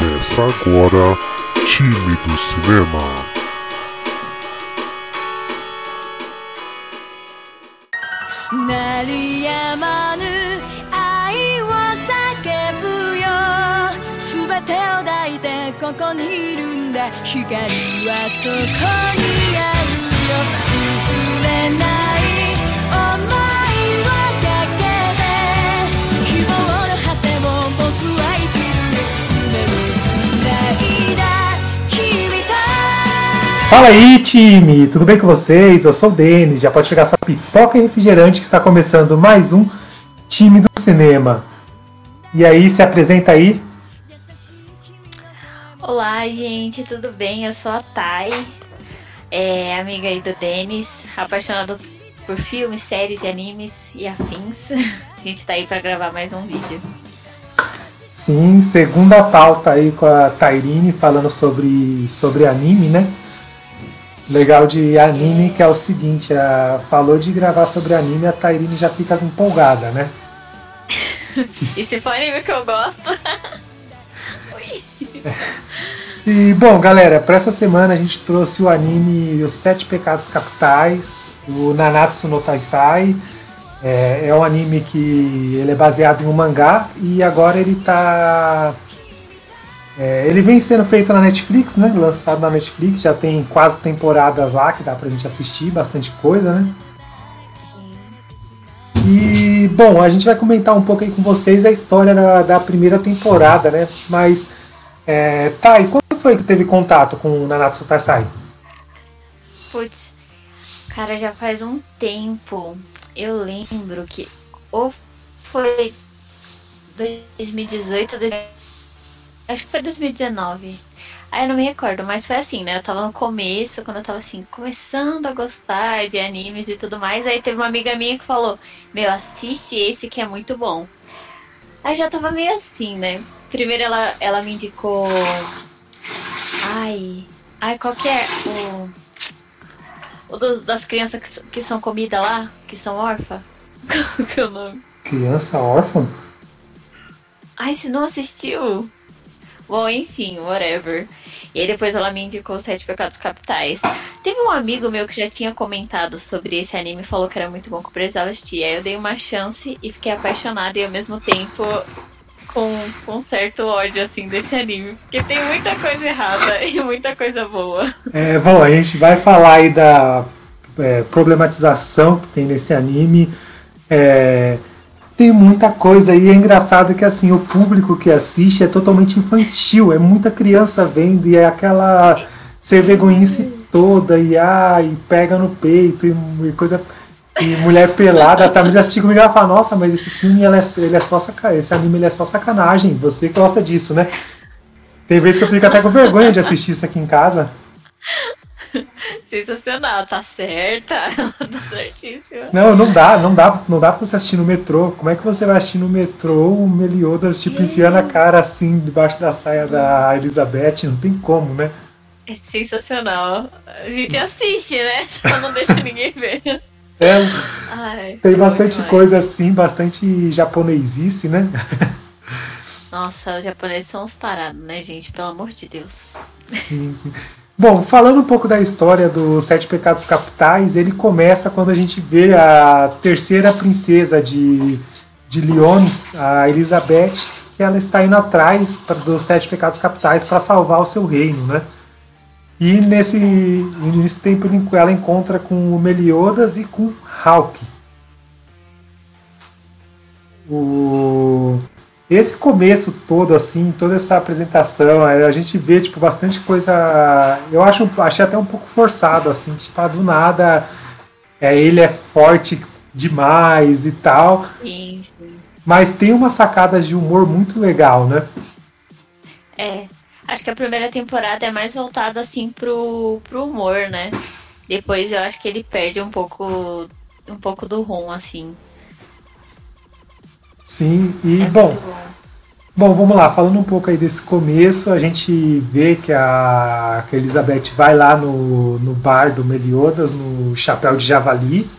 Mesa agora, time do cinema.「光はそこにある」Fala aí, time! Tudo bem com vocês? Eu sou o Denis, já pode pegar sua pipoca e refrigerante que está começando mais um Time do Cinema. E aí, se apresenta aí. Olá, gente, tudo bem? Eu sou a Thay, é, amiga aí do Denis, apaixonado por filmes, séries e animes e afins. A gente tá aí pra gravar mais um vídeo. Sim, segunda pauta aí com a Tairine falando sobre, sobre anime, né? Legal de anime que é o seguinte, a, falou de gravar sobre anime, a Tairine já fica empolgada, né? E se for anime que eu gosto. E bom, galera, para essa semana a gente trouxe o anime Os Sete Pecados Capitais, o Nanatsu no Taisai. É, é um anime que ele é baseado em um mangá e agora ele tá. É, ele vem sendo feito na Netflix, né? Lançado na Netflix, já tem quatro temporadas lá que dá pra gente assistir, bastante coisa, né? E, bom, a gente vai comentar um pouco aí com vocês a história da, da primeira temporada, né? Mas, é, tá, e quando foi que teve contato com o Nanatsu Taisai? Putz, cara, já faz um tempo. Eu lembro que ou foi 2018, dois- acho que foi 2019. Aí eu não me recordo, mas foi assim, né? Eu tava no começo, quando eu tava assim, começando a gostar de animes e tudo mais. Aí teve uma amiga minha que falou: Meu, assiste esse que é muito bom. Aí já tava meio assim, né? Primeiro ela, ela me indicou. Ai. Ai, qual que é o. O dos- das crianças que, que são comida lá? Que são órfãs? Qual que é o nome? Criança órfã? Ai, você não assistiu? Bom, enfim, whatever. E aí depois ela me indicou Sete Pecados Capitais. Teve um amigo meu que já tinha comentado sobre esse anime e falou que era muito bom, que eu precisava assistir. Aí eu dei uma chance e fiquei apaixonada e ao mesmo tempo com, com certo ódio, assim, desse anime. Porque tem muita coisa errada e muita coisa boa. É, bom, a gente vai falar aí da é, problematização que tem nesse anime. É, tem muita coisa aí, é engraçado que assim, o público que assiste é totalmente infantil, é muita criança vendo e é aquela ser vergonhice toda e ai, pega no peito e, e coisa e mulher pelada, a Tamir assistiu comigo e ela fala, nossa, mas esse filme ele é, ele é só sacanagem, esse anime ele é só sacanagem, você que gosta disso, né? Tem vezes que eu fico até com vergonha de assistir isso aqui em casa. Sensacional, tá certa. tá certíssima. Não, não dá, não dá, não dá pra você assistir no metrô. Como é que você vai assistir no metrô o Meliodas, tipo, enfiando a cara assim debaixo da saia da Elizabeth? Não tem como, né? É sensacional. A gente assiste, né? Só não deixa ninguém ver. É, Ai, tem é bastante coisa assim, bastante japonesice, né? Nossa, os japoneses são uns tarados, né, gente? Pelo amor de Deus. Sim, sim. Bom, falando um pouco da história dos Sete Pecados Capitais, ele começa quando a gente vê a terceira princesa de, de Lyonnes, a Elizabeth, que ela está indo atrás dos Sete Pecados Capitais para salvar o seu reino, né? E nesse, nesse tempo ela encontra com o Meliodas e com Hawk. O... Esse começo todo, assim, toda essa apresentação, aí a gente vê, tipo, bastante coisa. Eu acho, achei até um pouco forçado, assim, tipo, ah, do nada é, ele é forte demais e tal. Sim, sim. Mas tem umas sacadas de humor muito legal, né? É. Acho que a primeira temporada é mais voltada, assim, pro, pro humor, né? Depois eu acho que ele perde um pouco um pouco do rum, assim. Sim, e É bom, bom. Bom, vamos lá, falando um pouco aí desse começo, a gente vê que a, que a Elizabeth vai lá no, no bar do Meliodas, no Chapéu de Javali,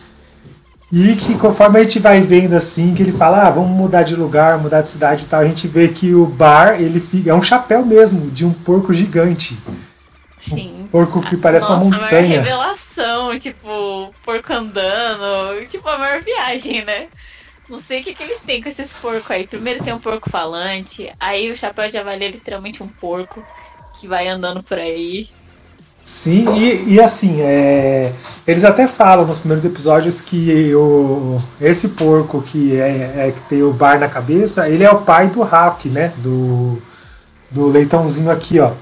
E que conforme a gente vai vendo assim, que ele fala, ah, vamos mudar de lugar, mudar de cidade e tal, a gente vê que o bar, ele fica, é um chapéu mesmo, de um porco gigante. Sim. Um porco que parece Nossa, uma montanha. revelação, tipo, porco andando, tipo, a maior viagem, né? Não sei o que, que eles têm com esses porcos aí. Primeiro tem um porco falante, aí o chapéu de avalia é literalmente um porco que vai andando por aí. Sim, e, e assim, é, eles até falam nos primeiros episódios que o, esse porco que, é, é- que tem o bar na cabeça, ele é o pai do Hawk, né? Do, do leitãozinho aqui, ó.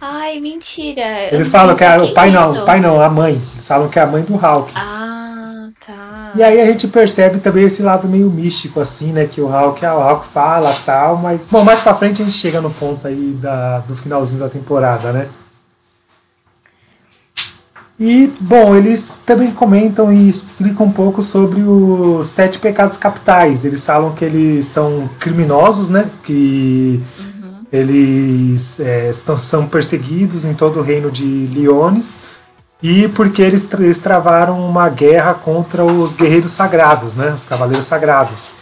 Ai, mentira. Eles não falam que é, o pai não, disso. o pai não, a mãe. Eles falam que é a mãe do Hawk. Ah. E aí a gente percebe também esse lado meio místico, assim, né? Que o Hulk, ah, o Hulk fala tal, mas. Bom, mais pra frente a gente chega no ponto aí da, do finalzinho da temporada, né? E, bom, eles também comentam e explicam um pouco sobre os sete pecados capitais. Eles falam que eles são criminosos, né? Que eles é, estão, são perseguidos em todo o reino de Liones e porque eles, eles travaram uma guerra contra os guerreiros sagrados, né? Os cavaleiros sagrados.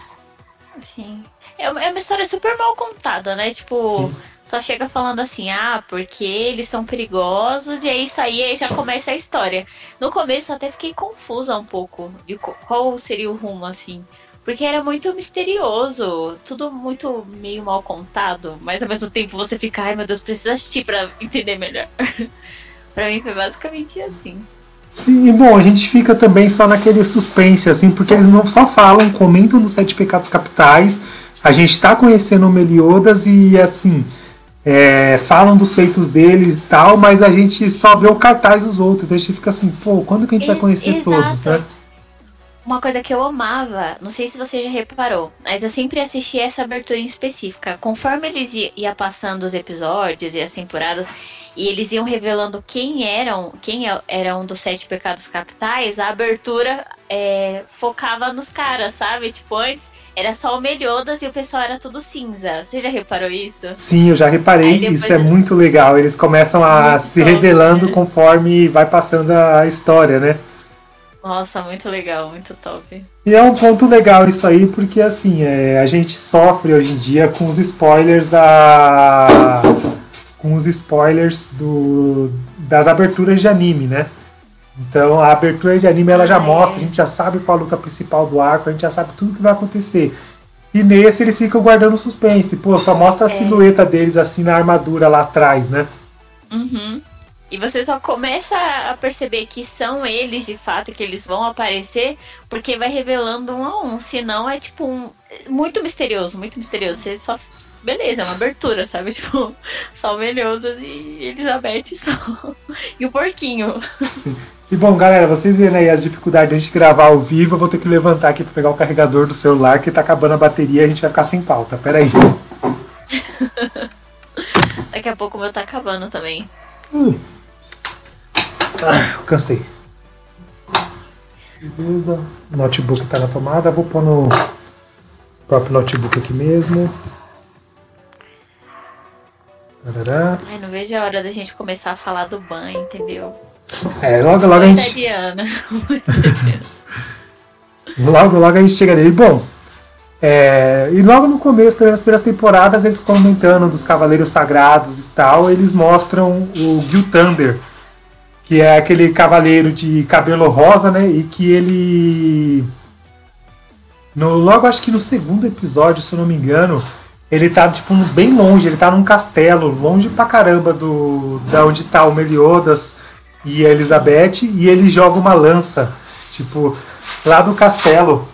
Sim. É uma, é uma história super mal contada, né? Tipo, Sim. só chega falando assim, ah, porque eles são perigosos, e é isso aí, aí já começa a história. No começo eu até fiquei confusa um pouco de qual seria o rumo, assim. Porque era muito misterioso, tudo muito meio mal contado, mas ao mesmo tempo você fica, ai meu Deus, preciso assistir pra entender melhor. pra mim foi basicamente assim. Sim, e bom, a gente fica também só naquele suspense, assim, porque eles não só falam, comentam dos sete pecados capitais, a gente tá conhecendo o Meliodas e, assim, é, falam dos feitos deles e tal, mas a gente só vê o cartaz dos outros, então a gente fica assim, pô, quando que a gente vai conhecer exato. todos, né? Uma coisa que eu amava, não sei se você já reparou, mas eu sempre assisti essa abertura em específica. Conforme eles ia, passando os episódios e as temporadas, e eles iam revelando quem eram, quem é- era um dos sete pecados capitais, a abertura é, focava nos caras, sabe? Tipo, antes era só o Meliodas e o pessoal era tudo cinza. Você já reparou isso? Sim, eu já reparei, isso é eu- muito legal. Eles começam a Muito se top, revelando né? conforme vai passando a história, né? Nossa, muito legal, muito top. E é um ponto legal isso aí, porque assim, é, a gente sofre hoje em dia com os spoilers da. com os spoilers do, das aberturas de anime, né? Então a abertura de anime ela já é. mostra, a gente já sabe qual a luta principal do arco, a gente já sabe tudo que vai acontecer. E nesse eles ficam guardando suspense. Pô, só mostra a É. silhueta deles assim na armadura lá atrás, né? Uhum. E você só começa a perceber que são eles de fato, que eles vão aparecer, porque vai revelando um a um. Senão é tipo um. Muito misterioso, muito misterioso. Você só. Beleza, é uma abertura, sabe? Tipo, só o Meliodas e Elizabeth só. E o porquinho. Sim. E bom, galera, vocês vendo aí as dificuldades de a gente gravar ao vivo, eu vou ter que levantar aqui pra pegar o carregador do celular que tá acabando a bateria e a gente vai ficar sem pauta. Pera aí. Daqui a pouco o meu tá acabando também. Hum. Ah, cansei. Beleza. O notebook tá na tomada, vou pôr no próprio notebook aqui mesmo. Tarará. Ai, não vejo a hora da gente começar a falar do banho, entendeu? É, logo logo a gente. Diana. Logo, logo a gente chega nele. Bom, é, e logo no começo, também nas primeiras temporadas, eles comentando dos Cavaleiros Sagrados e tal, eles mostram o Gil Thunder, que é aquele cavaleiro de cabelo rosa, né? E que ele. No, logo acho que no segundo episódio, se eu não me engano, ele tá tipo bem longe, ele tá num castelo, longe pra caramba do da onde tá o Meliodas e a Elizabeth, e ele joga uma lança, tipo, lá do castelo.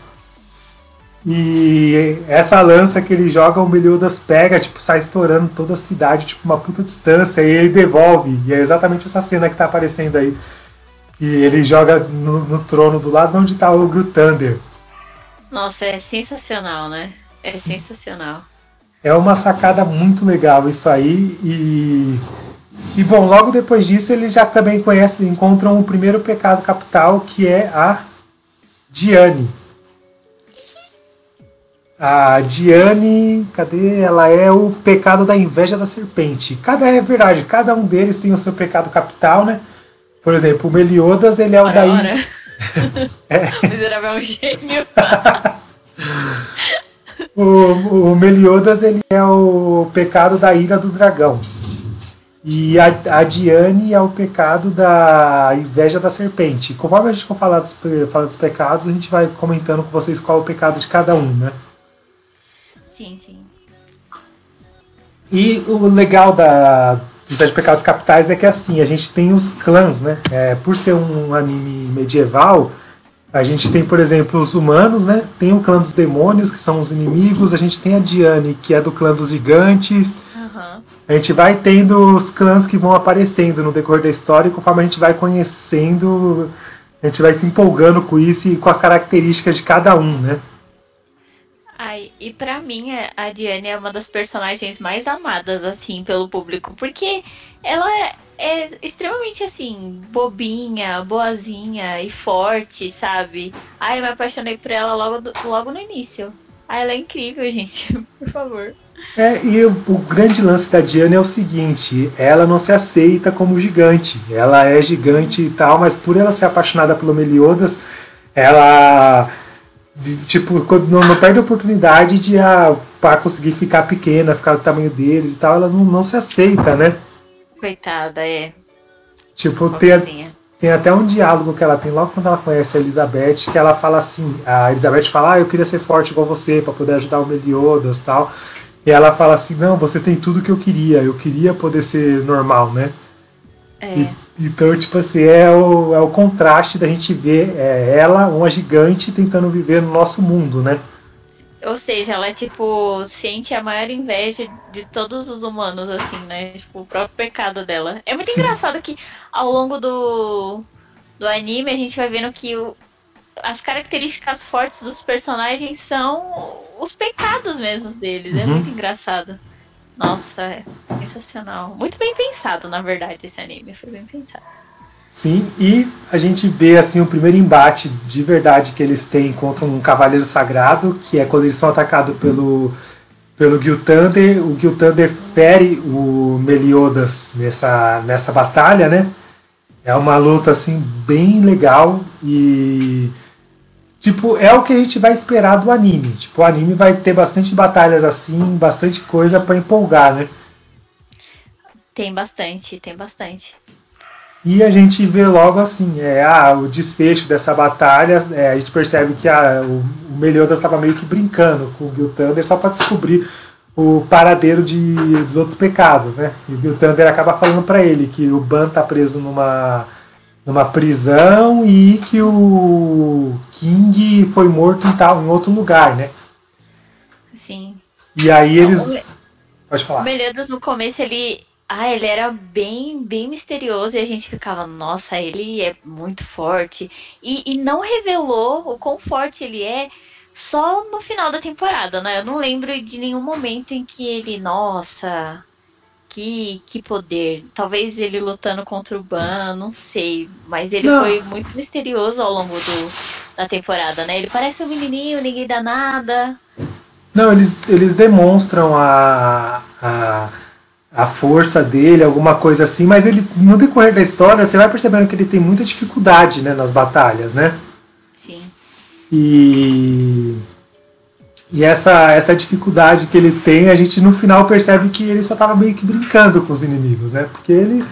E essa lança que ele joga, o Meliodas pega, tipo, sai estourando toda a cidade, tipo, uma puta distância, e ele devolve. E é exatamente essa cena que tá aparecendo aí. E ele joga no, no trono do lado onde tá o Gil Thunder. Nossa, é sensacional, né? É sensacional. É uma sacada muito legal isso aí. E, e bom, logo depois disso eles já também conhecem, encontram o primeiro pecado capital, que é a Diane. A Diane, cadê? Ela é o pecado da inveja da serpente. Cada é verdade, cada um deles tem o seu pecado capital, né? Por exemplo, o Meliodas, ele é o Ora, da ora. O miserável é um gênio. O, o Meliodas ele é o pecado da ira do dragão. E a, a Diane é o pecado da inveja da serpente. Conforme a gente for falar dos, falando dos pecados, a gente vai comentando com vocês qual é o pecado de cada um, né? Sim, sim. E o legal da, dos Sete Pecados Capitais é que assim, a gente tem os clãs, né? É, por ser um anime medieval, a gente tem, por exemplo, os humanos, né? Tem o clã dos demônios, que são os inimigos, a gente tem a Diane, que é do clã dos gigantes. Aham. A gente vai tendo os clãs que vão aparecendo no decorrer da história, e conforme a gente vai conhecendo, a gente vai se empolgando com isso e com as características de cada um, né? E pra mim, a- Diane é uma das personagens mais amadas, assim, pelo público, porque ela é, é extremamente, assim, bobinha, boazinha e forte, sabe? Ai, eu me apaixonei por ela logo, do- logo no início. Ai, ela é incrível, gente, por favor. É, e o, o grande lance da Diana é o seguinte: ela não se aceita como gigante. Ela é gigante e tal, mas por ela ser apaixonada pelo Meliodas, ela tipo quando não, não perde a oportunidade de ah, para conseguir ficar pequena, ficar do tamanho deles e tal. Ela não, não se aceita, né? Coitada, é. Tipo, tem, a- Pobrezinha. tem até um diálogo que ela tem logo quando ela conhece a Elizabeth, que ela fala assim: a Elizabeth fala, ah, eu queria ser forte igual você para poder ajudar o Meliodas tal. E ela fala assim: não, você tem tudo que eu queria, eu queria poder ser normal, né? É. E- então, tipo assim, é o, é o contraste da gente ver é, ela, uma gigante, tentando viver no nosso mundo, né? Ou seja, ela, tipo, sente a maior inveja de todos os humanos, assim, né? Tipo, o próprio pecado dela. É muito Sim. engraçado que ao longo do, do anime a gente vai vendo que o, as características fortes dos personagens são os pecados mesmos deles. É Uhum. muito engraçado. Nossa, é sensacional. Muito bem pensado, na verdade, esse anime. Foi bem pensado. Sim, e a gente vê assim o primeiro embate de verdade que eles têm contra um cavaleiro sagrado, que é quando eles são atacados pelo pelo Gil Thunder. O Gil Thunder fere o Meliodas nessa nessa batalha, né? É uma luta assim bem legal e tipo, é o que a gente vai esperar do anime. Tipo, o anime vai ter bastante batalhas assim, bastante coisa pra empolgar, né? Tem bastante, tem bastante. E a gente vê logo assim, é, ah, o desfecho dessa batalha, é, a gente percebe que ah, o, o Meliodas estava meio que brincando com o Gil Thunder só para descobrir o paradeiro de, dos outros pecados, né? E o Gil Thunder acaba falando para ele que o Ban tá preso numa, numa prisão e que o King foi morto em, tal, em outro lugar, né? Assim, E aí O eles... Me- Pode O falar. Meliodas no começo ele. Ah, ele era bem, bem misterioso e a gente ficava, nossa, ele é muito forte. E, e não revelou o quão forte ele é só no final da temporada, né? Eu não lembro de nenhum momento em que ele, nossa, que, que poder. Talvez ele lutando contra o Ban, não sei. Mas ele Não. foi muito misterioso ao longo do, da temporada, né? Ele parece um menininho, ninguém dá nada. Não, eles, eles demonstram a, a, a força dele, alguma coisa assim, mas ele no decorrer da história você vai percebendo que ele tem muita dificuldade né, nas batalhas, né? Sim. E, e essa, essa dificuldade que ele tem, a gente no final percebe que ele só estava meio que brincando com os inimigos, né? Porque ele,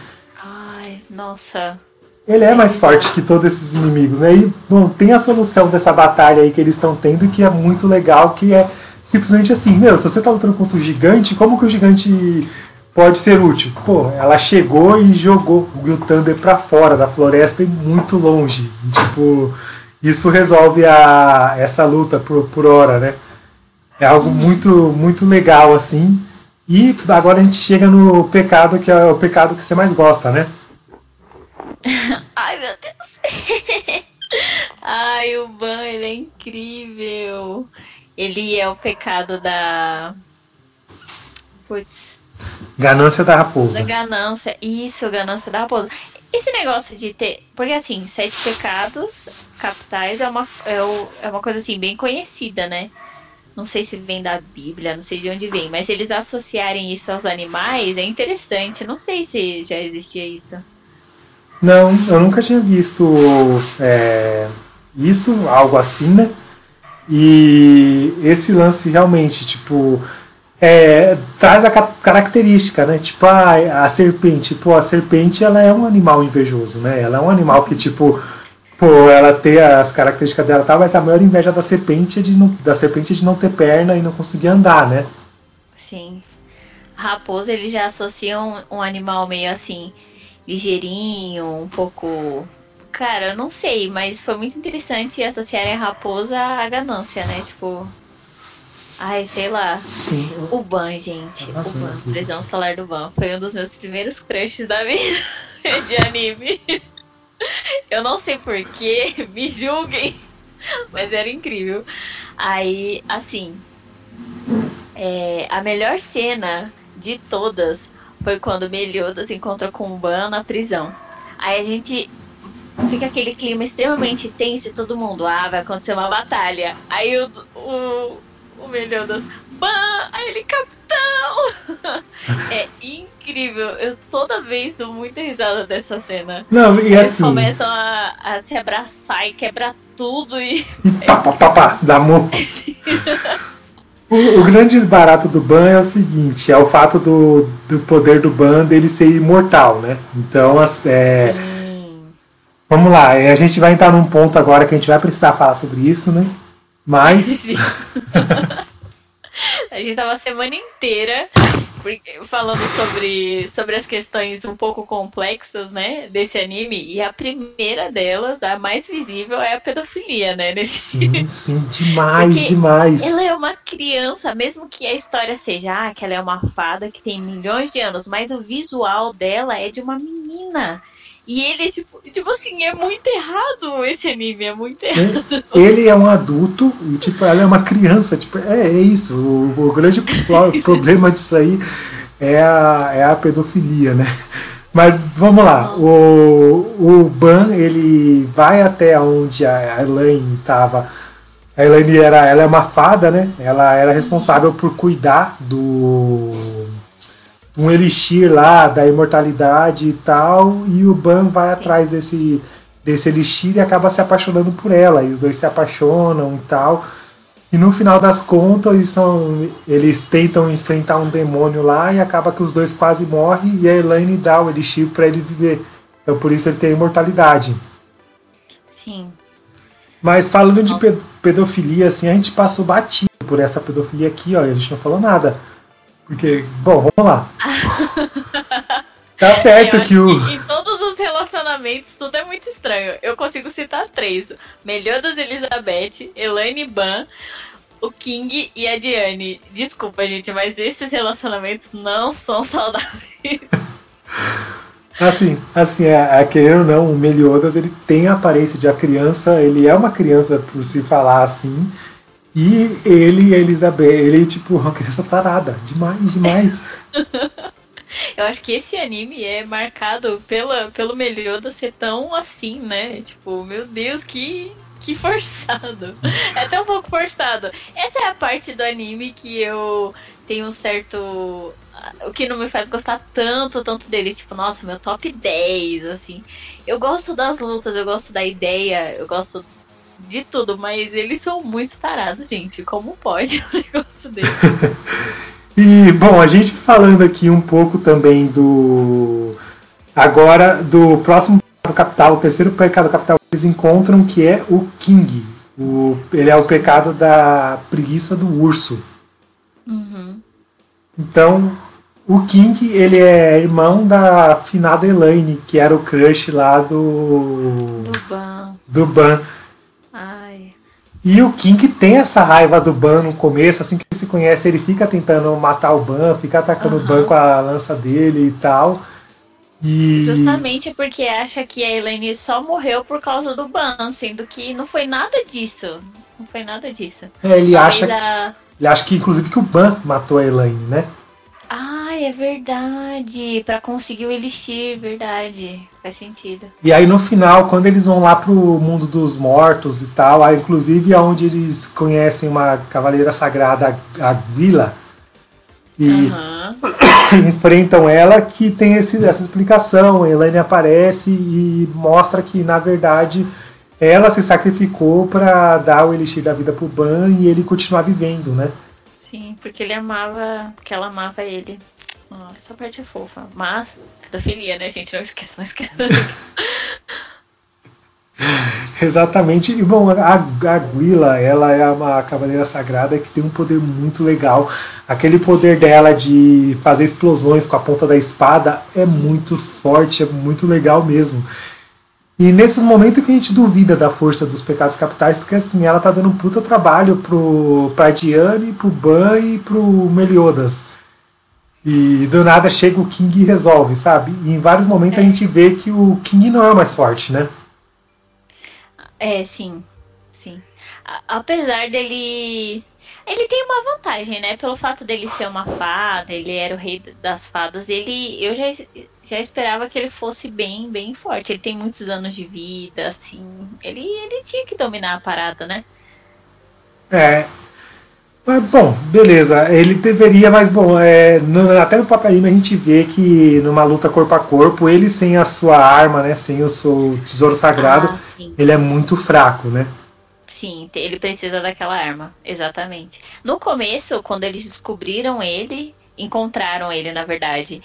Ai, nossa. ele é mais forte que todos esses inimigos, né? E, bom, tem a solução dessa batalha aí que eles estão tendo, que é muito legal, que é simplesmente assim, meu, se você tá lutando contra o gigante, como que o gigante pode ser útil? Pô, ela chegou e jogou o Gil Thunder pra fora da floresta e muito longe. E, tipo, isso resolve a, essa luta por, por hora, né? É algo muito, muito legal, assim. E agora a gente chega no pecado, que é o pecado que você mais gosta, né? Ai, meu Deus. Ai, o Ban, ele é incrível. Ele é o pecado da. Putz, Ganância da raposa. da ganância. Isso, ganância da raposa. Esse negócio de ter. Porque assim, sete pecados capitais é uma, é, o- é uma coisa assim, bem conhecida, né? Não sei se vem da Bíblia, não sei de onde vem, mas eles associarem isso aos animais é interessante. Não sei se já existia isso. Não, eu nunca tinha visto é, isso, algo assim, né? E esse lance realmente, tipo, é, traz a característica, né? Tipo, a, a serpente. Pô, a serpente, ela é um animal invejoso, né? Ela é um animal que, tipo, pô, ela tem as características dela, tá? Mas a maior inveja da serpente é de não, da serpente é de não ter perna e não conseguir andar, né? Sim. Raposa, eles já associam um, um animal meio assim, ligeirinho, um pouco Cara, eu não sei, mas foi muito interessante associarem a raposa à ganância, né? Tipo. Ai, sei lá. Sim. O Ban, gente. o Ban, Prisão Solar do Ban. Foi um dos meus primeiros crushes da vida de anime. Eu não sei porquê, me julguem. Mas era incrível. Aí, assim. É, a melhor cena de todas foi quando Meliodas encontra com o Ban na prisão. Aí a gente fica aquele clima extremamente tenso e todo mundo, ah, vai acontecer uma batalha. Aí o, o, o Meliodas, ban, aí ele, capitão! é incrível, eu toda vez dou muita risada dessa cena. Não, e Eles assim... começam a, a se abraçar e quebrar tudo e... Pá, pá, pá, pá, dá amor. O, o, grande barato do Ban é o seguinte, é o fato do, do poder do Ban dele ser imortal, né? Então, é, Sim. Vamos lá, a gente vai entrar num ponto agora que a gente vai precisar falar sobre isso, né? Mas. A gente tava a semana inteira falando sobre, sobre as questões um pouco complexas, né, desse anime, e a primeira delas, a mais visível, é a pedofilia, né, nesse Sim, sim, demais, Porque demais. Ela é uma criança, mesmo que a história seja ah, que ela é uma fada que tem milhões de anos, mas o visual dela é de uma menina. E ele, tipo, tipo assim, é muito errado esse anime, é muito errado. Ele é um adulto e, tipo, ela é uma criança. Tipo, é, é isso. O, o grande problema disso aí é a, é a pedofilia, né? Mas vamos lá. O, o Ban, ele vai até onde a Elaine estava. A Elaine era, ela é uma fada, né? Ela era responsável por cuidar do um elixir lá da imortalidade e tal, e o Ban vai atrás desse, desse elixir e acaba se apaixonando por ela, e os dois se apaixonam e tal. E no final das contas, eles, são, eles tentam enfrentar um demônio lá e acaba que os dois quase morrem e a Elaine dá o elixir para ele viver. Então por isso ele tem a imortalidade. Sim. Mas falando Nossa. de pedofilia, assim, a gente passou batido por essa pedofilia aqui, ó, a gente não falou nada. Porque, bom, vamos lá. tá certo que o. Que em todos os relacionamentos tudo é muito estranho. Eu consigo citar três: Meliodas Elizabeth, Elaine Ban, o King e a Diane. Desculpa, gente, mas esses relacionamentos não são saudáveis. Assim, assim, é, é, querendo ou não, o Meliodas ele tem a aparência de a criança, ele é uma criança por se falar assim, e ele e a Elizabeth, ele, tipo, uma criança tarada. Demais, demais. Eu acho que esse anime é marcado pela, pelo Melioda ser tão assim, né? Tipo, meu Deus, que, que forçado. É um pouco forçado. Essa é a parte do anime que eu tenho um certo. O que não me faz gostar tanto, tanto dele. Tipo, nossa, meu top 10, assim. Eu gosto das lutas, eu gosto da ideia, eu gosto de tudo, mas eles são muito tarados, gente. Como pode um negócio desse? e, bom, a gente falando aqui um pouco também do. Agora, do próximo pecado capital, o terceiro pecado capital que eles encontram, que é o King. O, ele é o pecado da preguiça do urso. Uhum. Então, o King, ele é irmão da finada Elaine, que era o crush lá do. Do Ban. Do Ban. E o King tem essa raiva do Ban no começo, assim que ele se conhece, ele fica tentando matar o Ban, fica atacando uhum. o Ban com a lança dele e tal. E... Justamente porque acha que a Elaine só morreu por causa do Ban, sendo que não foi nada disso. Não foi nada disso. É, ele acha, a... ele acha que inclusive que o Ban matou a Elaine, né? Ah, é verdade. Para conseguir o Elixir, verdade. Faz sentido. E aí no final, quando eles vão lá pro mundo dos mortos e tal, aí, inclusive é onde eles conhecem uma cavaleira sagrada, a Guila. E, uhum. enfrentam ela que tem esse, essa explicação. A Elaine aparece e mostra que, na verdade, ela se sacrificou para dar o elixir da vida pro Ban e ele continuar vivendo, né? Sim, porque ele amava, que ela amava ele. Oh, essa parte é fofa. Mas, pedofilia, né, gente? Não esqueça, não esqueça. Exatamente. E bom, a, a Guila, ela é uma cavaleira sagrada que tem um poder muito legal. Aquele poder dela de fazer explosões com a ponta da espada é muito forte, é muito legal mesmo. E nesses momentos que a gente duvida da força dos pecados capitais, porque assim, ela tá dando um puta trabalho pro, pra Diane, pro Ban e pro Meliodas. E do nada chega o King e resolve, sabe? E em vários momentos é. a gente vê que o King não é o mais forte, né? É, sim. Sim. A apesar dele. Ele tem uma vantagem, né? Pelo fato dele ser uma fada, ele era o rei das fadas, ele. Eu já, já esperava que ele fosse bem, bem forte. Ele tem muitos anos de vida, assim. Ele, ele tinha que dominar a parada, né? É, mas, bom, beleza. Ele deveria, mas bom, é, no, até no papelinho a gente vê que numa luta corpo a corpo, ele sem a sua arma, né, sem o seu tesouro sagrado, ah, ele é muito fraco, né? Sim, ele precisa daquela arma, exatamente. No começo, quando eles descobriram ele, encontraram ele, na verdade,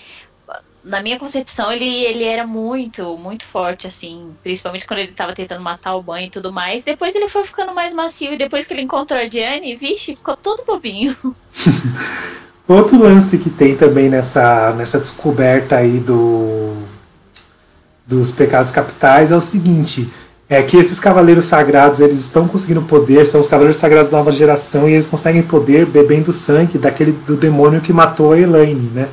na minha concepção, ele, ele era muito, muito forte, assim. Principalmente quando ele tava tentando matar o banho e tudo mais. Depois ele foi ficando mais macio. E depois que ele encontrou a Diane, vixe, ficou todo bobinho. Outro lance que tem também nessa, nessa descoberta aí do, dos pecados capitais é o seguinte. É que esses cavaleiros sagrados, eles estão conseguindo poder, são os cavaleiros sagrados da nova geração, e eles conseguem poder bebendo sangue daquele do demônio que matou a Elaine, né?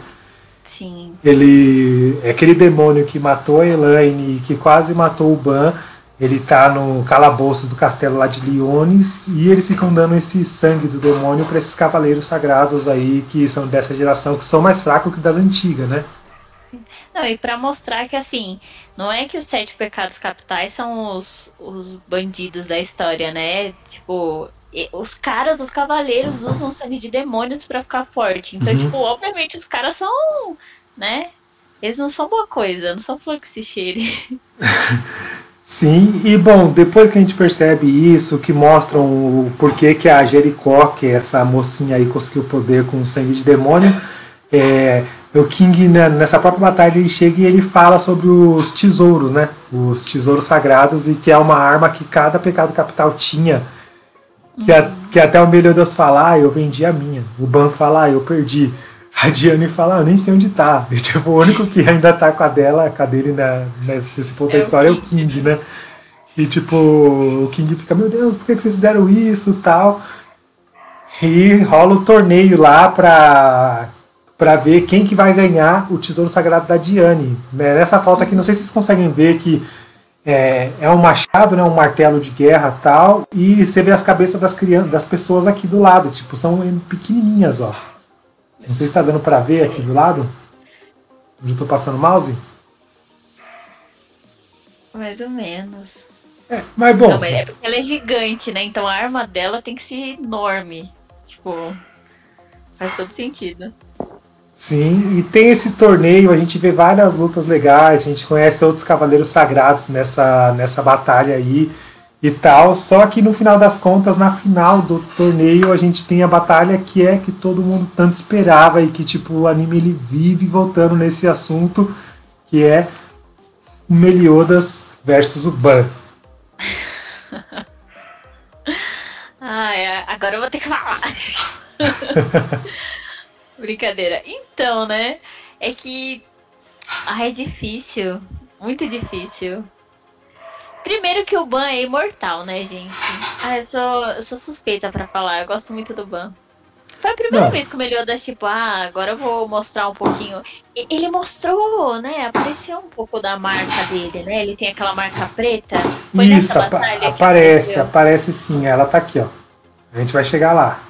Sim. Ele é aquele demônio que matou a Elaine e que quase matou o Ban. Ele tá no calabouço do castelo lá de Liones e eles ficam dando esse sangue do demônio para esses cavaleiros sagrados aí que são dessa geração que são mais fracos que das antigas, né? Não, e para mostrar que assim, não é que os sete pecados capitais são os, os bandidos da história, né? Tipo, os caras, os cavaleiros usam sangue de demônios para ficar forte. Então, uhum. tipo, obviamente os caras são, né? Eles não são boa coisa, não são flor que se cheire. Sim, e bom, depois que a gente percebe isso, que mostram o porquê que a Jericó, que é essa mocinha aí, conseguiu poder com sangue de demônio, é, o King, né, nessa própria batalha, ele chega e ele fala sobre os tesouros, né? Os tesouros sagrados, e que é uma arma que cada pecado capital tinha que, a, que até o Meliodas fala, ah, eu vendi a minha. O Ban fala, ah, eu perdi. A Diane fala, ah, eu nem sei onde tá. E, tipo, o único que ainda tá com a dela, com a dele na, nesse ponto é da história é o King, né? E tipo, o King fica, meu Deus, por que vocês fizeram isso tal? E rola o torneio lá pra, pra ver quem que vai ganhar o Tesouro Sagrado da Diane. Né? Nessa foto aqui, não sei se vocês conseguem ver que é, é um machado, né, um martelo de guerra tal, e você vê as cabeças das crianças, das pessoas aqui do lado, tipo, são pequenininhas, ó. Não sei se está dando para ver aqui do lado. Onde eu tô passando o mouse? Mais ou menos. É, mas bom. Não, mas é porque ela é gigante, né? Então a arma dela tem que ser enorme. Tipo, faz todo sentido. Sim, e tem esse torneio, a gente vê várias lutas legais, a gente conhece outros cavaleiros sagrados nessa, nessa batalha aí e tal. Só que no final das contas, na final do torneio, a gente tem a batalha que é que todo mundo tanto esperava e que tipo o anime ele vive voltando nesse assunto, que é Meliodas versus o Ban. é, agora eu vou ter que falar. Brincadeira. Então, né? É que. Ah, é difícil. Muito difícil. Primeiro que o Ban é imortal, né, gente? Ah, eu sou, eu sou suspeita para falar. Eu gosto muito do Ban. Foi a primeira Não. vez que o Meliodas, tipo, ah, agora eu vou mostrar um pouquinho. Ele mostrou, né? Apareceu um pouco da marca dele, né? Ele tem aquela marca preta. Foi Isso, apa aparece, aparece sim. Ela tá aqui, ó. A gente vai chegar lá.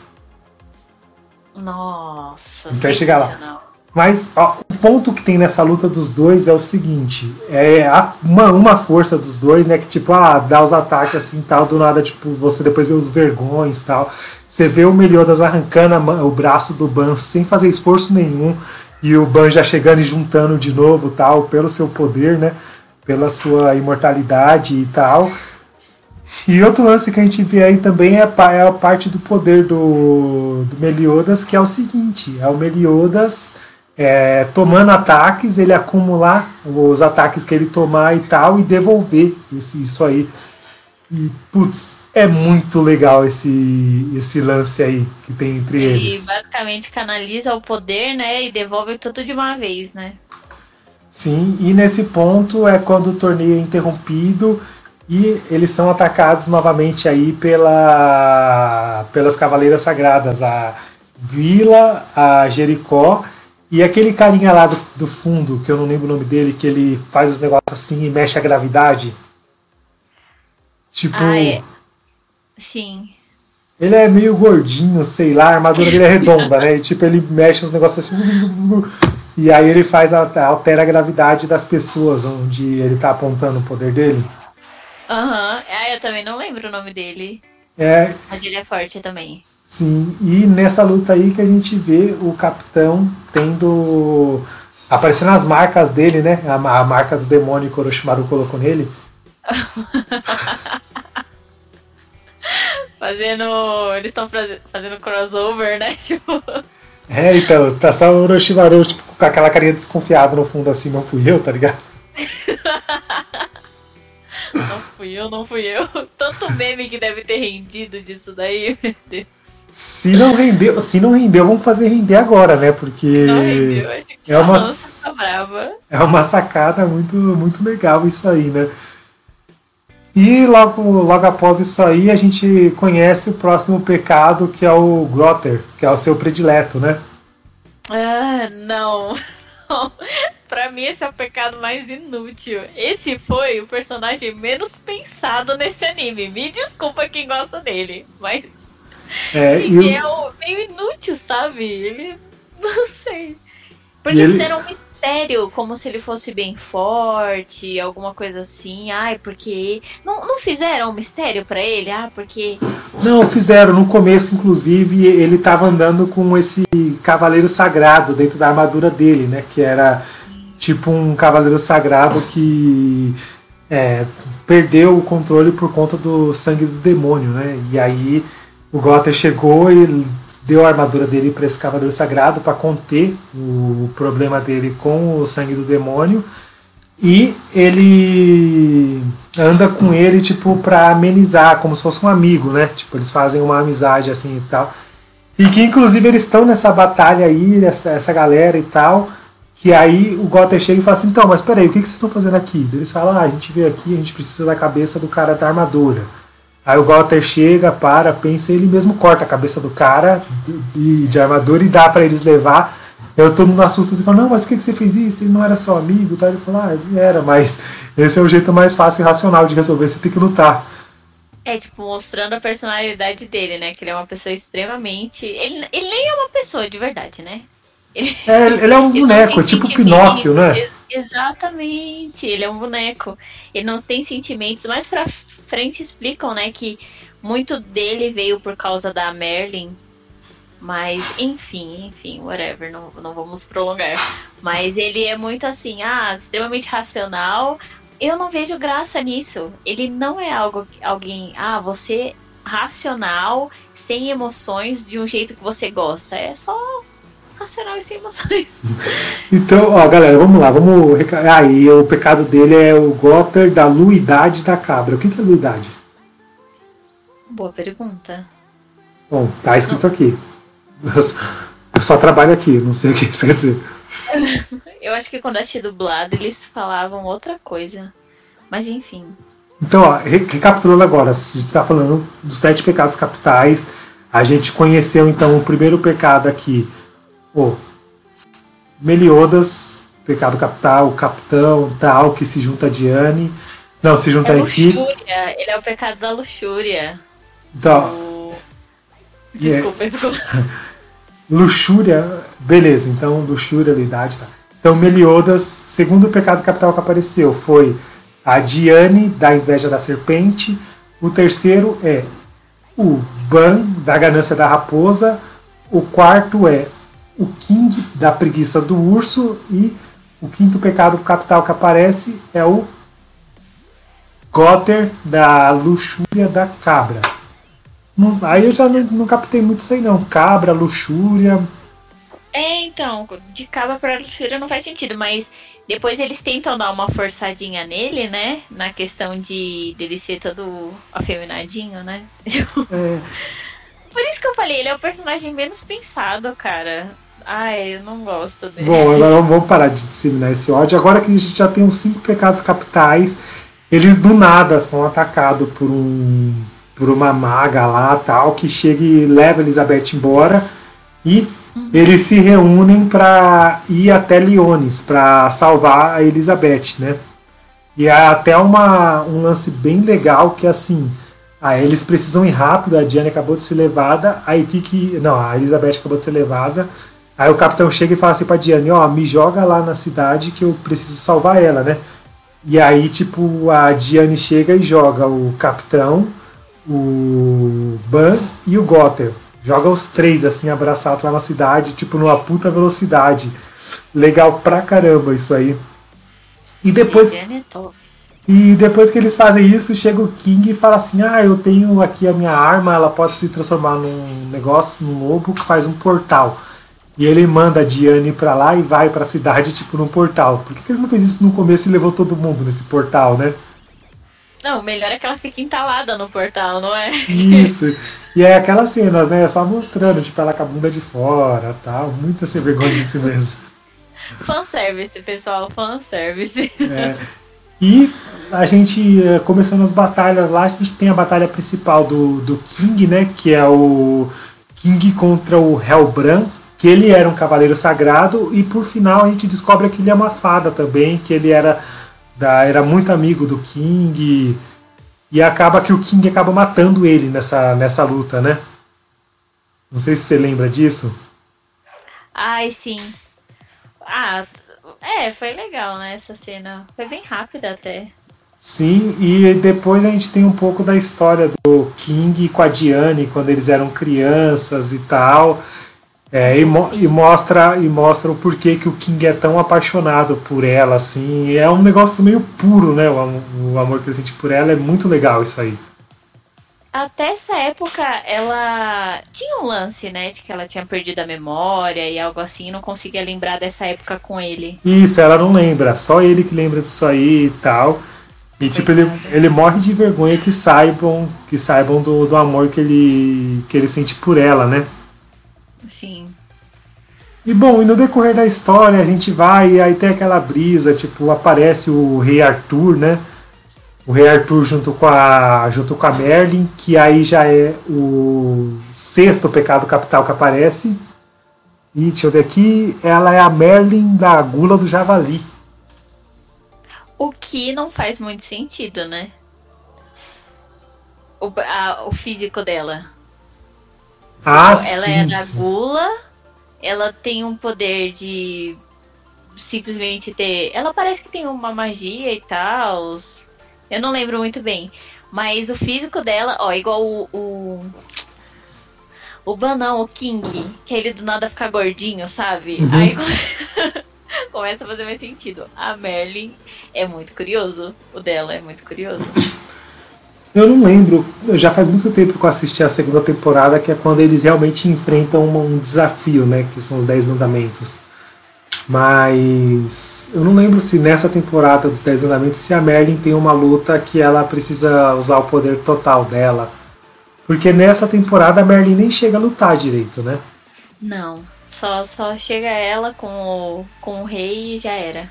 Nossa. Então chegar lá. Mas ó, o ponto que tem nessa luta dos dois é o seguinte: é uma, uma força dos dois, né? Que tipo, ah, dá os ataques assim tal, do nada, tipo, você depois vê os vergões tal. Você vê o Meliodas arrancando a, o braço do Ban sem fazer esforço nenhum. e o Ban já chegando e juntando de novo tal, pelo seu poder, né? Pela sua imortalidade e tal. E outro lance que a gente vê aí também é a, é a parte do poder do, do Meliodas, que é o seguinte: é o Meliodas é, tomando ataques, ele acumular os ataques que ele tomar e tal, e devolver isso, isso aí. E, putz, é muito legal esse, esse lance aí que tem entre Ele eles. basicamente canaliza o poder, né? E devolve tudo de uma vez, né? Sim, e nesse ponto é quando o torneio é interrompido e eles são atacados novamente aí pela, pelas Cavaleiras Sagradas, a Vila, a Jericó e aquele carinha lá do, do fundo, que eu não lembro o nome dele, que ele faz os negócios assim e mexe a gravidade. Tipo. Ah, é. Sim. Ele é meio gordinho, sei lá, a armadura dele é redonda, né? E tipo, ele mexe os negócios assim. E aí ele faz altera a gravidade das pessoas onde ele tá apontando o poder dele. Aham. Ah, eu também não lembro o nome dele. É, Mas ele é forte também. sim. E nessa luta aí que a gente vê o capitão tendo. aparecendo as marcas dele, né? A, a marca do demônio que o Orochimaru colocou nele. Fazendo. Eles estão fazendo crossover, né? Tipo. É, então, tá só o Orochimaru, tipo, com aquela carinha desconfiada no fundo assim, não fui eu, tá ligado? Fui eu, não fui eu. Tanto meme que deve ter rendido disso daí, meu Deus. Se não rendeu, se não rendeu, vamos fazer render agora, né? Porque rendeu, a gente é uma- tá brava. é uma sacada muito, muito legal isso aí, né? E logo, logo após isso aí, a gente conhece o próximo pecado, que é o Grotter, que é o seu predileto, né? Ah, não. Não. Pra mim, esse é o pecado mais inútil. Esse foi o personagem menos pensado nesse anime. Me desculpa quem gosta dele, mas É, e ele o- é o- meio inútil, sabe? Ele. Não sei. Porque ele- fizeram um mistério, como se ele fosse bem forte, alguma coisa assim. Ai, porque. Não, não fizeram um mistério pra ele? Ah, porque. Não, fizeram. No começo, inclusive, ele estava andando com esse cavaleiro sagrado dentro da armadura dele, né? Que era tipo um cavaleiro sagrado que é, perdeu o controle por conta do sangue do demônio, né? E aí o Gotter chegou e deu a armadura dele para esse cavaleiro sagrado para conter o problema dele com o sangue do demônio. E ele anda com ele, tipo, pra amenizar, como se fosse um amigo, né? Tipo, eles fazem uma amizade assim e tal. E que inclusive eles estão nessa batalha aí, essa, essa galera e tal. Que aí o Gotter chega e fala assim, então, mas peraí, o que, que vocês estão fazendo aqui? Eles falam, ah, a gente veio aqui, a gente precisa da cabeça do cara da armadura. Aí o Gotter chega, para, pensa, ele mesmo corta a cabeça do cara de, de armadura e dá pra eles levar. Eu todo mundo assusta e fala, não, mas por que que você fez isso? Ele não era seu amigo, tá? Ele fala, ah, ele era, mas esse é o jeito mais fácil e racional de resolver, você tem que lutar. É, tipo, mostrando a personalidade dele, né? Que ele é uma pessoa extremamente. Ele, ele nem é uma pessoa de verdade, né? Ele, É, ele é um boneco, é tipo. Pinóquio, né? Ex- Exatamente, ele é um boneco. Ele não tem sentimentos. Mais pra frente explicam, né, que muito dele veio por causa da Merlin. Mas, enfim, enfim, whatever, não, não vamos prolongar. Mas ele é muito assim, ah, extremamente racional. Eu não vejo graça nisso. Ele não é algo, alguém, ah, você racional, sem emoções, de um jeito que você gosta. É só racional e sem emoções. Então, ó, galera, vamos lá, vamos. reca- Ah, e o pecado dele é o Gotter da luidade da cabra. O que que é luidade? Boa pergunta. Bom, tá escrito aqui. Eu só- eu só trabalho aqui, não sei o que isso quer dizer. Eu acho que quando achei dublado eles falavam outra coisa. Mas enfim. Então, ó, re- recapitulando agora, a gente está falando dos sete pecados capitais. A gente conheceu então o primeiro pecado aqui, o Meliodas, pecado capital, o capitão, tal, que se junta a Diane. Não, se junta É a equipe. Ele é o pecado da luxúria. Então, O... Desculpa, desculpa. luxúria, beleza, então luxúria, luidade, tá. Então Meliodas, segundo pecado capital que apareceu, foi a Diane, da inveja da serpente. O terceiro é o Ban, da ganância da raposa. O quarto é o King da preguiça do urso e o quinto pecado capital que aparece é o Gotter da luxúria da cabra. Não- aí eu já não, não captei muito isso aí não. Cabra, luxúria. É, então, de cabra pra luxúria não faz sentido, mas depois eles tentam dar uma forçadinha nele, né? Na questão de dele ser todo afeminadinho, né? É, Por isso que eu falei, ele é o personagem menos pensado, cara. Ai, eu não gosto dele. Bom, agora vamos- parar de disseminar esse ódio. Agora que a gente já tem os cinco pecados capitais, eles do nada são atacados por um por uma maga lá tal que chega e leva a Elizabeth embora e eles se reúnem para ir até Lyones para salvar a Elizabeth, né? E há até uma, um lance bem legal que é assim, ah, eles precisam ir rápido, a Diana acabou de ser levada, aí que que. Não, a Elizabeth acabou de ser levada. Aí o capitão chega e fala assim pra Diane, ó, me joga lá na cidade que eu preciso salvar ela, né? E aí, tipo, a Diane chega e joga o capitão, o Ban e o Gotter. Joga os três, assim, abraçados lá na cidade, tipo, numa puta velocidade. Legal pra caramba isso aí. E depois, é e depois que eles fazem isso, chega o King e fala assim: Ah, eu tenho aqui a minha arma, ela pode se transformar num negócio, num lobo que faz um portal. E ele manda a Diane pra lá e vai pra cidade, tipo, num portal. Por que, que ele não fez isso no começo e levou todo mundo nesse portal, né? Não, o melhor é que ela fica entalada no portal, não é? Isso. E é aquelas cenas, né? Só mostrando, tipo, ela com a bunda de fora tal. Muita sem vergonha de si mesmo. Fanservice, pessoal, fanservice. É. E a gente, eh, começando as batalhas lá, a gente tem a batalha principal do, do King, né? Que é o King contra o Hellbrand, que ele era um cavaleiro sagrado, e por final a gente descobre que ele é uma fada também, que ele era, da, era muito amigo do King, e acaba que o King acaba matando ele nessa, nessa luta, né? Não sei se você lembra disso. Ai, sim. Ah, é, foi legal, né, essa cena. Foi bem rápida até. Sim, e depois a gente tem um pouco da história do King com a Diane quando eles eram crianças e tal. É, e, mo- e mostra e mostra o porquê que o King é tão apaixonado por ela, assim. É um negócio meio puro, né? O, am- o amor que ele sente por ela é muito legal isso aí. Até essa época, ela tinha um lance, né, de que ela tinha perdido a memória e algo assim, e não conseguia lembrar dessa época com ele. Isso, ela não lembra, só ele que lembra disso aí e tal. E tipo, ele, ele morre de vergonha que saibam, que saibam do, do amor que ele, que ele sente por ela, né? Sim. E bom, e no decorrer da história a gente vai e aí tem aquela brisa, tipo, aparece o Rei Arthur, né? O Rei Arthur junto com a junto com a Merlin, que aí já é o sexto pecado capital que aparece. E deixa eu ver aqui, ela é a Merlin da gula do javali. O que não faz muito sentido, né? O, a- o físico dela. Ah, ela sim. é da sim. gula, ela tem um poder de simplesmente ter. Ela parece que tem uma magia e tal. Eu não lembro muito bem. Mas o físico dela, ó, igual o. O, o Banão, o King, que ele do nada fica gordinho, sabe? Uhum. Aí começa a fazer mais sentido. A Merlin é muito curioso. O dela é muito curioso. Eu não lembro, já faz muito tempo que eu assisti a segunda temporada, que é quando eles realmente enfrentam um desafio, né? Que são os Dez Mandamentos. Mas eu não lembro se nessa temporada dos Dez Mandamentos se a Merlin tem uma luta que ela precisa usar o poder total dela. Porque nessa temporada a Merlin nem chega a lutar direito, né? Não. Só, só chega ela com o, com o rei e já era.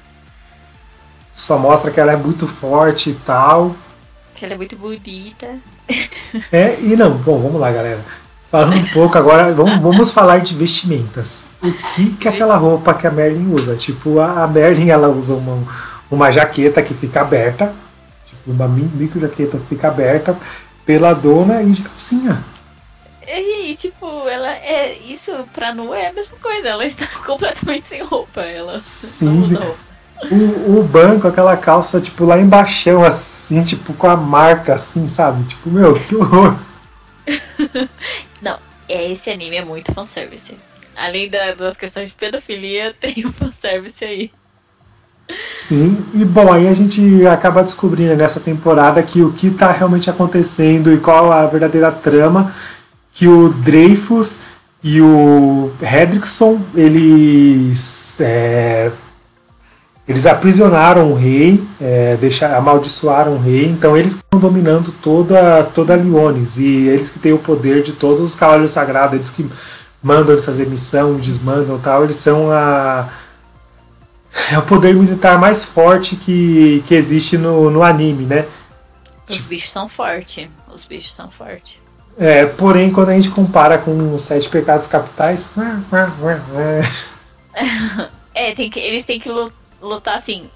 Só mostra que ela é muito forte e tal. Que ela é muito bonita. É, e não, bom, vamos lá, galera. Falando um pouco agora, vamos, vamos falar de vestimentas. O que que é aquela roupa que a Merlin usa? Tipo, a, a Merlin ela usa uma, uma jaqueta que fica aberta, tipo, uma mi- micro jaqueta que fica aberta, pela dona e de calcinha. E, tipo, ela é. Isso pra Nu é a mesma coisa. Ela está completamente sem roupa. Ela Sim, não usa sim. roupa. O, o banco, aquela calça, tipo, lá embaixo, assim, tipo, com a marca, assim, sabe? Tipo, meu, que horror. Não, esse anime é muito fanservice. Além da, das questões de pedofilia, tem o fanservice aí. Sim, e bom, aí a gente acaba descobrindo nessa temporada que o que está realmente acontecendo e qual a verdadeira trama, que o Dreyfus e o Hedrickson, eles é, eles aprisionaram o rei, é, deixar, amaldiçoaram o rei, então eles estão dominando toda, toda a Liones, e eles que têm o poder de todos os cavaleiros sagrados, eles que mandam eles fazer missão, desmandam tal, eles são a. É o poder militar mais forte que, que existe no, no anime, né? Os bichos são fortes. Os bichos são fortes. É, porém, quando a gente compara com os Sete Pecados Capitais. é, tem que, eles têm que lutar assim,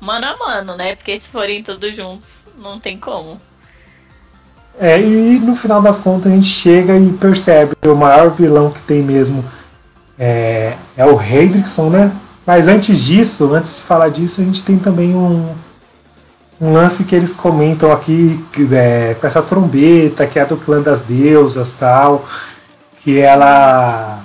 mano a mano, né? Porque se forem todos juntos, não tem como. É, e no final das contas a gente chega e percebe que o maior vilão que tem mesmo é, é o Hendrickson, né? Mas antes disso, antes de falar disso, a gente tem também um, um lance que eles comentam aqui é, com essa trombeta que é do clã das deusas tal, que ela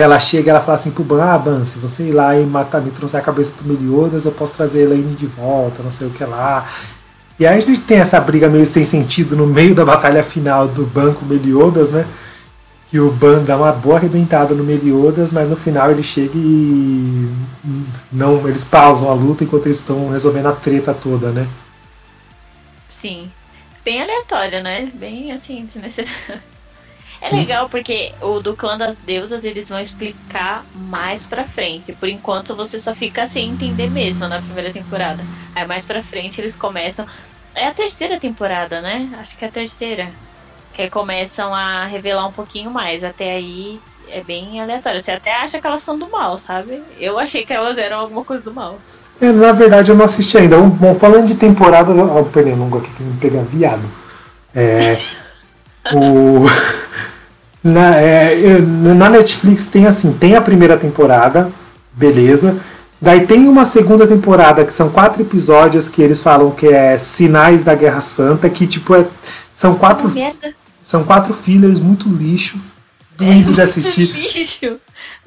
ela chega ela fala assim pro Ban, ah Ban, se você ir lá e matar, me trouxer a cabeça do Meliodas, eu posso trazer ela de volta, não sei o que lá. E aí a gente tem essa briga meio sem sentido no meio da batalha final do banco Meliodas, né? Que o Ban dá uma boa arrebentada no Meliodas, mas no final ele chega e não, eles pausam a luta enquanto eles estão resolvendo a treta toda, né? Sim. Bem aleatório, né? Bem assim, desnecessário. É Sim. legal porque o do clã das deusas eles vão explicar mais pra frente. Por enquanto você só fica sem entender mesmo na primeira temporada. Aí mais pra frente eles começam. É a terceira temporada, né? Acho que é a terceira. Que aí começam a revelar um pouquinho mais. Até aí é bem aleatório. Você até acha que elas são do mal, sabe? Eu achei que elas eram alguma coisa do mal. É, na verdade eu não assisti ainda. Bom, falando de temporada. Ó, o pernilongo aqui que me pega viado. É. o. Na, é, na Netflix tem assim, tem a primeira temporada, beleza. Daí tem uma segunda temporada que são quatro episódios que eles falam que é Sinais da Guerra Santa, que tipo é, são quatro são quatro fillers muito lixo, doido é, de assistir. Lixo.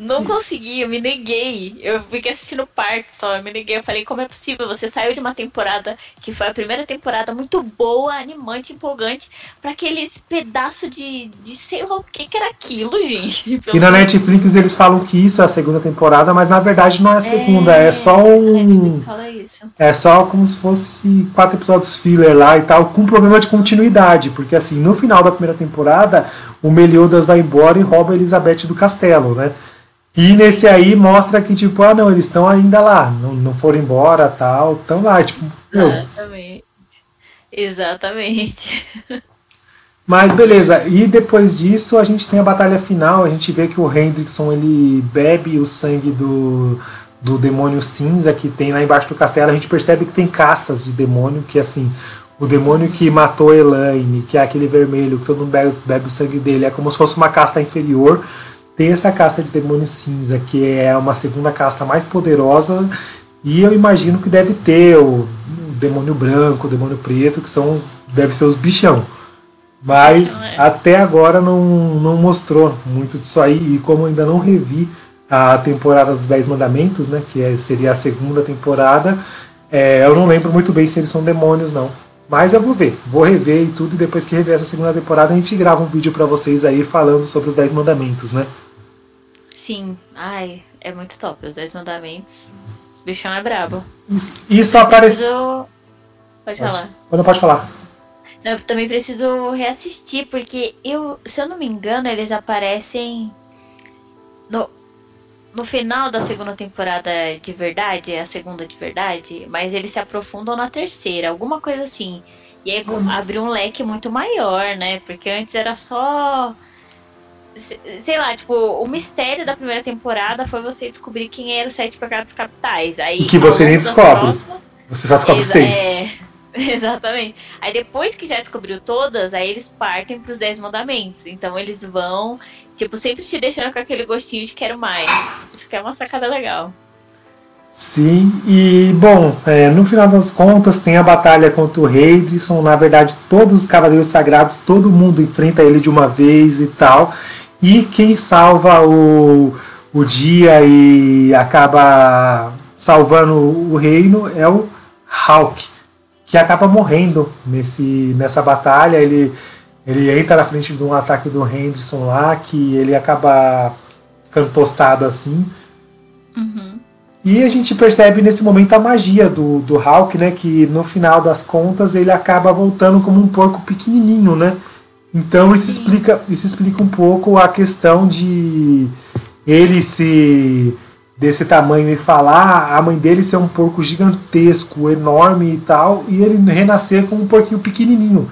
Não consegui, eu me neguei. Eu fiquei assistindo parte só, eu me neguei. Eu falei, como é possível? Você saiu de uma temporada que foi a primeira temporada muito boa, animante, empolgante, para aqueles pedaço de, de sei lá o que, que era aquilo, gente. E na Netflix eles falam que isso é a segunda temporada, mas na verdade não é a segunda, é, é só um. É só como se fosse quatro episódios filler lá e tal, com problema de continuidade, porque assim, no final da primeira temporada, o Meliodas vai embora e rouba a Elizabeth do castelo, né? E nesse aí mostra que, tipo, ah, não, eles estão ainda lá, não, não foram embora, tal, estão lá, tipo, meu. Exatamente. Exatamente. Mas beleza, e depois disso a gente tem a batalha final, a gente vê que o Hendrickson ele bebe o sangue do, do demônio cinza que tem lá embaixo do castelo, a gente percebe que tem castas de demônio, que assim, o demônio que matou Elaine, que é aquele vermelho, que todo mundo bebe, bebe o sangue dele, é como se fosse uma casta inferior, tem essa casta de demônio cinza, que é uma segunda casta mais poderosa, e eu imagino que deve ter o, demônio branco, o demônio preto, que são os, deve ser os bichão. Mas é. até agora não, não mostrou muito disso aí, e como ainda não revi a temporada dos Dez Mandamentos, né, que é, seria a segunda temporada, é, eu não lembro muito bem se eles são demônios, não. Mas eu vou ver, vou rever e tudo, e depois que rever essa segunda temporada, a gente grava um vídeo para vocês aí falando sobre os Dez Mandamentos, né? Sim, ai, é muito top. Os Dez Mandamentos. Os bichão é brabo. Isso, isso aparece. Preciso... Pode, pode falar. Não pode falar. Eu também preciso reassistir, porque eu, se eu não me engano, eles aparecem no, no final da segunda temporada de verdade, a segunda de verdade, mas eles se aprofundam na terceira, alguma coisa assim. E aí hum. abre um leque muito maior, né? Porque antes era só sei lá, tipo, o mistério da primeira temporada foi você descobrir quem era os sete pecados capitais. Aí, que você nem descobre. Próximas, você só descobre seis. É, exatamente. Aí depois que já descobriu todas, aí eles partem pros dez mandamentos. Então eles vão, tipo, sempre te deixando com aquele gostinho de quero mais. Isso que é uma sacada legal. Sim, e bom, é, no final das contas tem a batalha contra o Heidrisson. Na verdade, todos os Cavaleiros Sagrados, todo mundo enfrenta ele de uma vez e tal. E quem salva o, o dia e acaba salvando o reino é o Hulk, que acaba morrendo nesse, nessa batalha. Ele, ele entra na frente de um ataque do Henderson lá, que ele acaba ficando tostado assim. Uhum. E a gente percebe nesse momento a magia do, do Hulk, né? Que no final das contas ele acaba voltando como um porco pequenininho, né? Então isso explica, isso explica um pouco a questão de ele se desse tamanho e falar, a mãe dele ser um porco gigantesco, enorme e tal, e ele renascer como um porquinho pequenininho.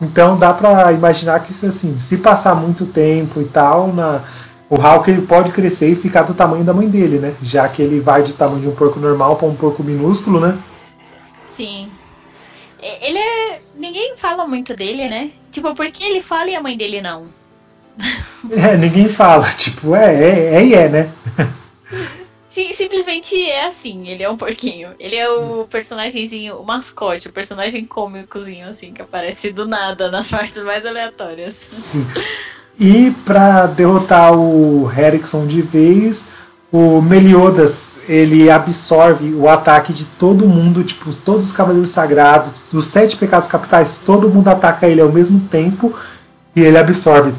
Então dá para imaginar que assim, se passar muito tempo e tal, na, o Hulk ele pode crescer e ficar do tamanho da mãe dele, né? Já que ele vai de tamanho de um porco normal para um porco minúsculo, né? Sim. Ele é. Ninguém fala muito dele, né? Tipo, por que ele fala e a mãe dele não? É, ninguém fala. Tipo, é, é, é e é, né? Sim, simplesmente é assim, ele é um porquinho. Ele é o personagemzinho, o mascote, o personagem cômicozinho, assim, que aparece do nada nas partes mais aleatórias. Sim. E para derrotar o Erickson de vez, o Meliodas ele absorve o ataque de todo mundo, tipo, todos os Cavaleiros Sagrados, dos sete pecados capitais, todo mundo ataca ele ao mesmo tempo e ele absorve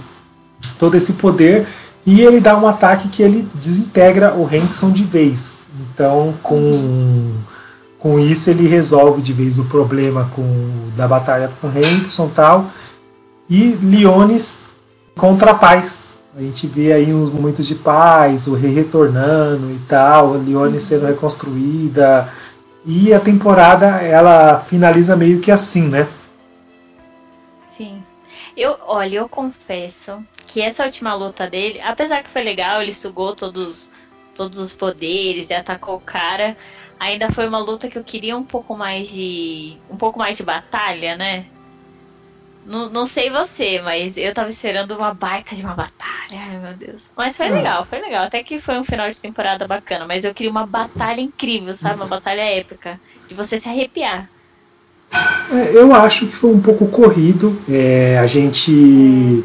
todo esse poder e ele dá um ataque que ele desintegra o Henderson de vez. Então, com, com isso, ele resolve de vez o problema com, da batalha com o Henderson e tal. E Leones contra a paz. A gente vê aí uns momentos de paz, o rei retornando e tal, a Leone sendo reconstruída. E a temporada ela finaliza meio que assim, né? Eu, olha, eu confesso que essa última luta dele, apesar que foi legal, ele sugou todos, todos os poderes e atacou o cara, ainda foi uma luta que eu queria um pouco mais de. um pouco mais de batalha, né? Não, não sei você, mas eu tava esperando uma baita de uma batalha. Ai, meu Deus. Mas foi legal, foi legal. Até que foi um final de temporada bacana. Mas eu queria uma batalha incrível, sabe? Uma batalha épica. De você se arrepiar. É, eu acho que foi um pouco corrido. É, a gente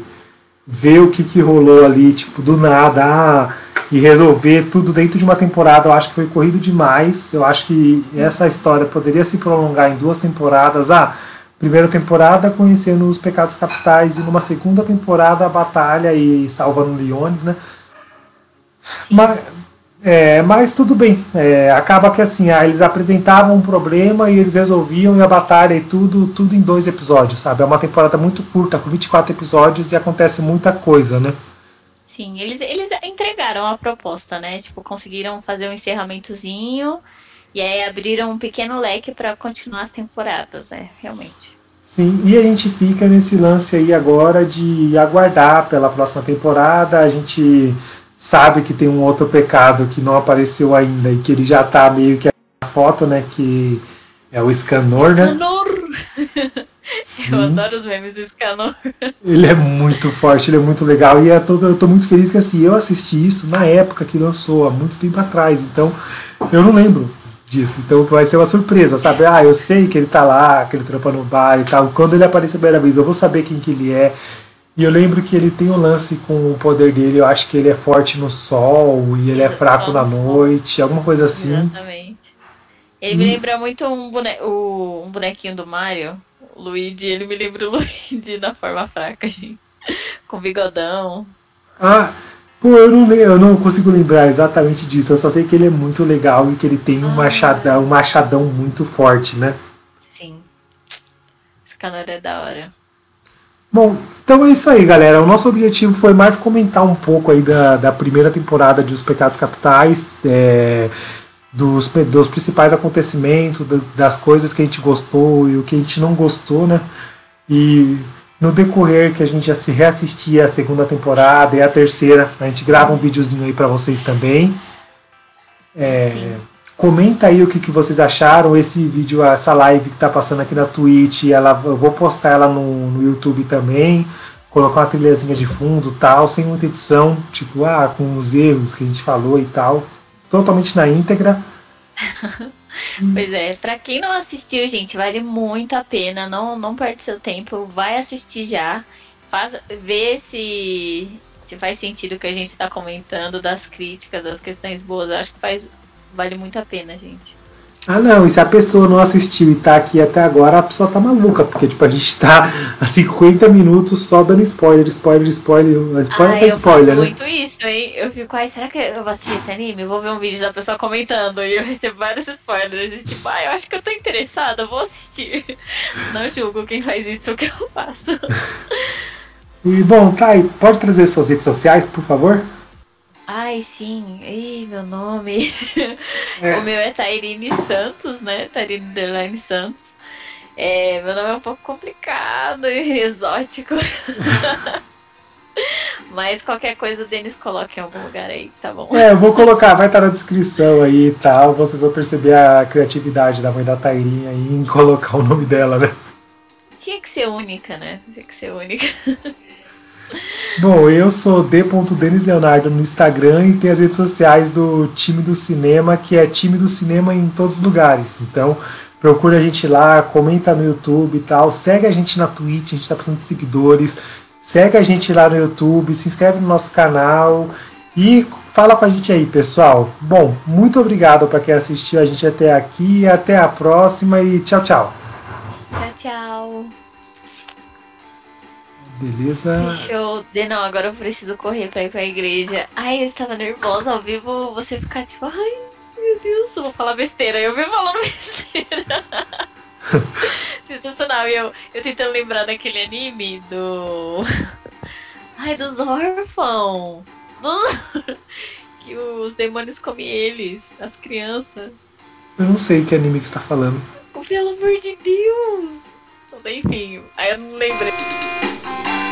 vê o que, que rolou ali, tipo, do nada, ah, e resolver tudo dentro de uma temporada. Eu acho que foi corrido demais. Eu acho que essa história poderia se prolongar em duas temporadas. Ah, primeira temporada conhecendo os pecados capitais e numa segunda temporada a batalha e salvando Leones, né? Mas, é, mas tudo bem. É, acaba que assim, ah, eles apresentavam um problema e eles resolviam e a batalha e tudo, tudo em dois episódios, sabe? É uma temporada muito curta, com 24 episódios e acontece muita coisa, né? Sim, eles, eles entregaram a proposta, né? Tipo, conseguiram fazer um encerramentozinho e aí abriram um pequeno leque para continuar as temporadas, né? Realmente. Sim, e a gente fica nesse lance aí agora de aguardar pela próxima temporada. A gente sabe que tem um outro pecado que não apareceu ainda e que ele já tá meio que a foto, né? Que é o Scanor, né? Scanor! Eu adoro os memes do Scanor. Ele é muito forte, ele é muito legal. E é todo, eu tô muito feliz que assim, eu assisti isso na época que lançou, há muito tempo atrás. Então, eu não lembro disso. Então vai ser uma surpresa, sabe? Ah, eu sei que ele tá lá, que ele trampa no bar e tal. Quando ele aparecer a primeira vez, eu vou saber quem que ele é. E eu lembro que ele tem um lance com o poder dele, eu acho que ele é forte no sol e ele é fraco na noite, alguma coisa assim. Exatamente. Ele e... me lembra muito um, bone... um bonequinho do Mario, o Luigi, ele me lembra o Luigi na forma fraca, gente. Com bigodão. Ah, Pô, eu não, eu não consigo lembrar exatamente disso. Eu só sei que ele é muito legal e que ele tem um, ah. machadão, um machadão muito forte, né? Sim. Esse calor é da hora. Bom, então é isso aí, galera. O nosso objetivo foi mais comentar um pouco aí da, da primeira temporada de Os Pecados Capitais, é, dos, dos principais acontecimentos, das coisas que a gente gostou e o que a gente não gostou, né? E no decorrer que a gente já se reassistia a segunda temporada e a terceira, a gente grava um videozinho aí para vocês também. É, comenta aí o que, que vocês acharam. Esse vídeo, essa live que está passando aqui na Twitch, ela, eu vou postar ela no, no YouTube também. Colocar uma trilhazinha de fundo tal, sem muita edição, tipo, ah, com os erros que a gente falou e tal. Totalmente na íntegra. Pois é, pra quem não assistiu, gente, vale muito a pena. Não, não perde seu tempo, vai assistir já. Faz, vê se, se faz sentido o que a gente tá comentando, das críticas, das questões boas, eu acho que faz. Vale muito a pena, gente. Ah, não, e se a pessoa não assistiu e tá aqui até agora, a pessoa tá maluca, porque, tipo, a gente tá há 50 minutos só dando spoiler, spoiler, spoiler, spoiler ah, pra spoiler, eu né? muito isso, hein? Eu fico, ai, será que eu vou assistir esse anime? Eu vou ver um vídeo da pessoa comentando e eu recebo vários spoilers e, tipo, ai, eu acho que eu tô interessada, vou assistir. Não julgo quem faz isso, o que eu faço. E, bom, Thay, pode trazer suas redes sociais, por favor? Ai, sim. Ei, meu nome. É. O meu é Tairine Santos, né? Tairine Underline Santos. É, meu nome é um pouco complicado e exótico. Mas qualquer coisa o Denis coloca em algum lugar aí, tá bom? É, eu vou colocar, vai estar na descrição aí e tal. Vocês vão perceber a criatividade da mãe da Tairinha em colocar o nome dela, né? Tinha que ser única, né? Tinha que ser única. Bom, eu sou d.denis Leonardo no Instagram e tem as redes sociais do time do cinema, que é time do cinema em todos os lugares. Então, procura a gente lá, comenta no YouTube e tal, segue a gente na Twitch, a gente tá precisando de seguidores. Segue a gente lá no YouTube, se inscreve no nosso canal e fala com a gente aí, pessoal. Bom, muito obrigado para quem assistiu a gente até aqui, até a próxima e tchau, tchau. Tchau, tchau. Beleza? Deixa eu. de- Não, agora eu preciso correr pra ir pra igreja. Ai, eu estava nervosa ao vivo, você ficar tipo, ai, meu Deus, eu vou falar besteira. Eu vivo falando besteira. Sensacional. E eu, eu tentando lembrar daquele anime do. Ai, dos órfãos. Do... Que os demônios comem eles, as crianças. Eu não sei que anime que você tá falando. Pelo amor de Deus! Enfim, aí eu não lembrei.